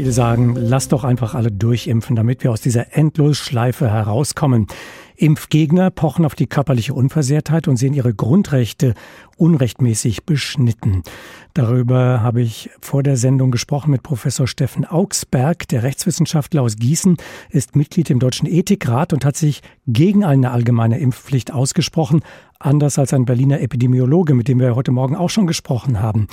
Viele sagen, lass doch einfach alle durchimpfen, damit wir aus dieser Endlosschleife herauskommen. Impfgegner pochen auf die körperliche Unversehrtheit und sehen ihre Grundrechte unrechtmäßig beschnitten. Darüber habe ich vor der Sendung gesprochen mit Professor Steffen Augsberg. Der Rechtswissenschaftler aus Gießen ist Mitglied im Deutschen Ethikrat und hat sich gegen eine allgemeine Impfpflicht ausgesprochen, anders als ein Berliner Epidemiologe, mit dem wir heute Morgen auch schon gesprochen haben.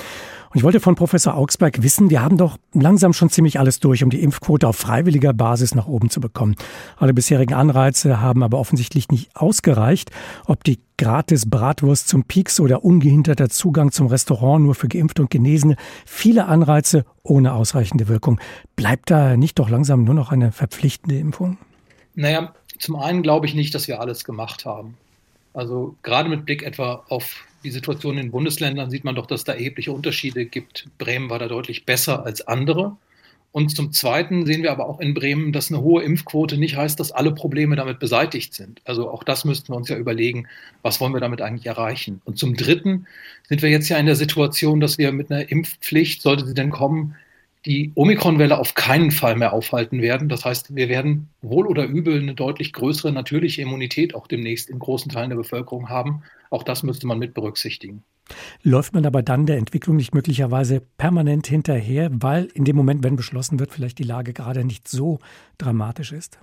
Und ich wollte von Professor Augsberg wissen, wir haben doch langsam schon ziemlich alles durch, um die Impfquote auf freiwilliger Basis nach oben zu bekommen. Alle bisherigen Anreize haben aber offensichtlich nicht ausgereicht. Ob die gratis Bratwurst zum Pieks oder ungehinderter Zugang zum Restaurant nur für Geimpfte und Genesene, viele Anreize ohne ausreichende Wirkung. Bleibt da nicht doch langsam nur noch eine verpflichtende Impfung? Naja, zum einen glaube ich nicht, dass wir alles gemacht haben. Also gerade mit Blick etwa auf die Situation in den Bundesländern sieht man doch, dass da erhebliche Unterschiede gibt. Bremen war da deutlich besser als andere. Und zum Zweiten sehen wir aber auch in Bremen, dass eine hohe Impfquote nicht heißt, dass alle Probleme damit beseitigt sind. Also auch das müssten wir uns ja überlegen, was wollen wir damit eigentlich erreichen. Und zum Dritten sind wir jetzt ja in der Situation, dass wir mit einer Impfpflicht, sollte sie denn kommen, die Omikronwelle auf keinen Fall mehr aufhalten werden. Das heißt, wir werden wohl oder übel eine deutlich größere natürliche Immunität auch demnächst in großen Teilen der Bevölkerung haben. Auch das müsste man mit berücksichtigen. Läuft man aber dann der Entwicklung nicht möglicherweise permanent hinterher, weil in dem Moment, wenn beschlossen wird, vielleicht die Lage gerade nicht so dramatisch ist?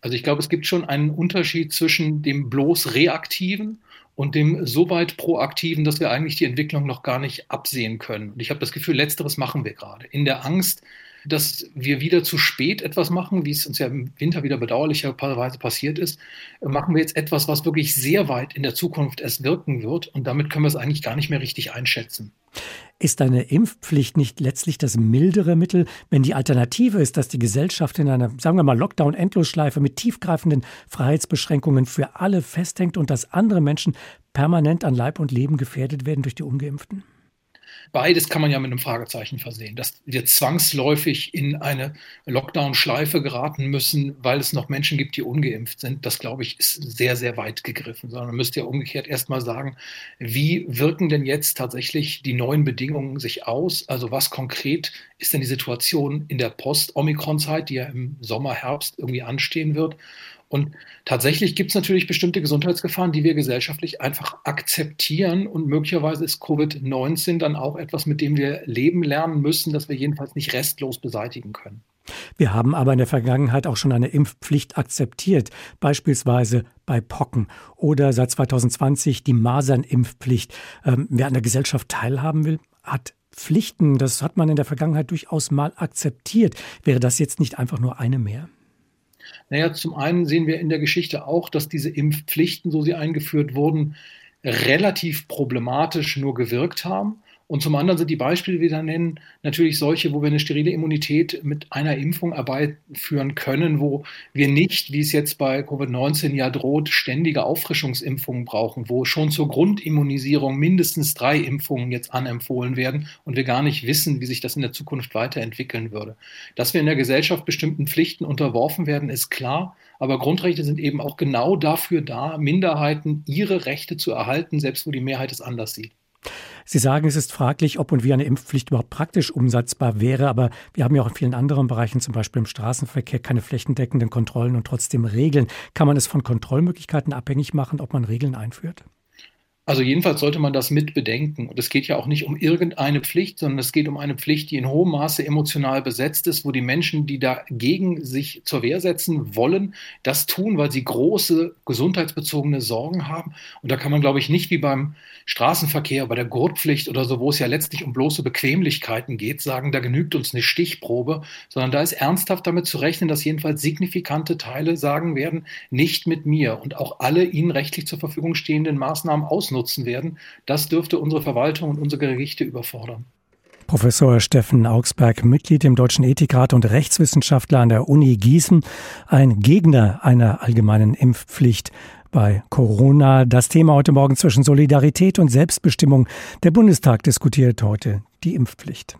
Also ich glaube, es gibt schon einen Unterschied zwischen dem bloß reaktiven und dem so weit proaktiven, dass wir eigentlich die Entwicklung noch gar nicht absehen können. Und ich habe das Gefühl, letzteres machen wir gerade. In der Angst, dass wir wieder zu spät etwas machen, wie es uns ja im Winter wieder bedauerlicherweise passiert ist, machen wir jetzt etwas, was wirklich sehr weit in der Zukunft erst wirken wird. Und damit können wir es eigentlich gar nicht mehr richtig einschätzen. Ist eine Impfpflicht nicht letztlich das mildere Mittel, wenn die Alternative ist, dass die Gesellschaft in einer, sagen wir mal, Lockdown-Endlosschleife mit tiefgreifenden Freiheitsbeschränkungen für alle festhängt und dass andere Menschen permanent an Leib und Leben gefährdet werden durch die Ungeimpften? Beides kann man ja mit einem Fragezeichen versehen, dass wir zwangsläufig in eine Lockdown-Schleife geraten müssen, weil es noch Menschen gibt, die ungeimpft sind. Das, glaube ich, ist sehr, sehr weit gegriffen. Sondern man müsste ja umgekehrt erstmal sagen, wie wirken denn jetzt tatsächlich die neuen Bedingungen sich aus? Also was konkret ist denn die Situation in der Post-Omikron-Zeit, die ja im Sommer, Herbst irgendwie anstehen wird? Und tatsächlich gibt es natürlich bestimmte Gesundheitsgefahren, die wir gesellschaftlich einfach akzeptieren. Und möglicherweise ist Covid-19 dann auch etwas, mit dem wir leben lernen müssen, das wir jedenfalls nicht restlos beseitigen können. Wir haben aber in der Vergangenheit auch schon eine Impfpflicht akzeptiert, beispielsweise bei Pocken oder seit 2020 die Masernimpfpflicht. Ähm, wer an der Gesellschaft teilhaben will, hat Pflichten. Das hat man in der Vergangenheit durchaus mal akzeptiert. Wäre das jetzt nicht einfach nur eine mehr? Naja, zum einen sehen wir in der Geschichte auch, dass diese Impfpflichten, so sie eingeführt wurden, relativ problematisch nur gewirkt haben. Und zum anderen sind die Beispiele, die wir da nennen, natürlich solche, wo wir eine sterile Immunität mit einer Impfung herbeiführen können, wo wir nicht, wie es jetzt bei Covid-19 ja droht, ständige Auffrischungsimpfungen brauchen, wo schon zur Grundimmunisierung mindestens drei Impfungen jetzt anempfohlen werden und wir gar nicht wissen, wie sich das in der Zukunft weiterentwickeln würde. Dass wir in der Gesellschaft bestimmten Pflichten unterworfen werden, ist klar. Aber Grundrechte sind eben auch genau dafür da, Minderheiten ihre Rechte zu erhalten, selbst wo die Mehrheit es anders sieht. Sie sagen, es ist fraglich, ob und wie eine Impfpflicht überhaupt praktisch umsetzbar wäre, aber wir haben ja auch in vielen anderen Bereichen, zum Beispiel im Straßenverkehr, keine flächendeckenden Kontrollen und trotzdem Regeln. Kann man es von Kontrollmöglichkeiten abhängig machen, ob man Regeln einführt? Also jedenfalls sollte man das mit bedenken. Und es geht ja auch nicht um irgendeine Pflicht, sondern es geht um eine Pflicht, die in hohem Maße emotional besetzt ist, wo die Menschen, die dagegen sich zur Wehr setzen wollen, das tun, weil sie große gesundheitsbezogene Sorgen haben. Und da kann man, glaube ich, nicht wie beim Straßenverkehr, bei der Gurtpflicht oder so, wo es ja letztlich um bloße Bequemlichkeiten geht, sagen, da genügt uns eine Stichprobe, sondern da ist ernsthaft damit zu rechnen, dass jedenfalls signifikante Teile sagen werden, nicht mit mir und auch alle ihnen rechtlich zur Verfügung stehenden Maßnahmen ausnutzen ausnutzen werden, das dürfte unsere Verwaltung und unsere Gerichte überfordern. Professor Steffen Augsberg, Mitglied im Deutschen Ethikrat und Rechtswissenschaftler an der Uni Gießen, ein Gegner einer allgemeinen Impfpflicht bei Corona. Das Thema heute Morgen zwischen Solidarität und Selbstbestimmung. Der Bundestag diskutiert heute die Impfpflicht.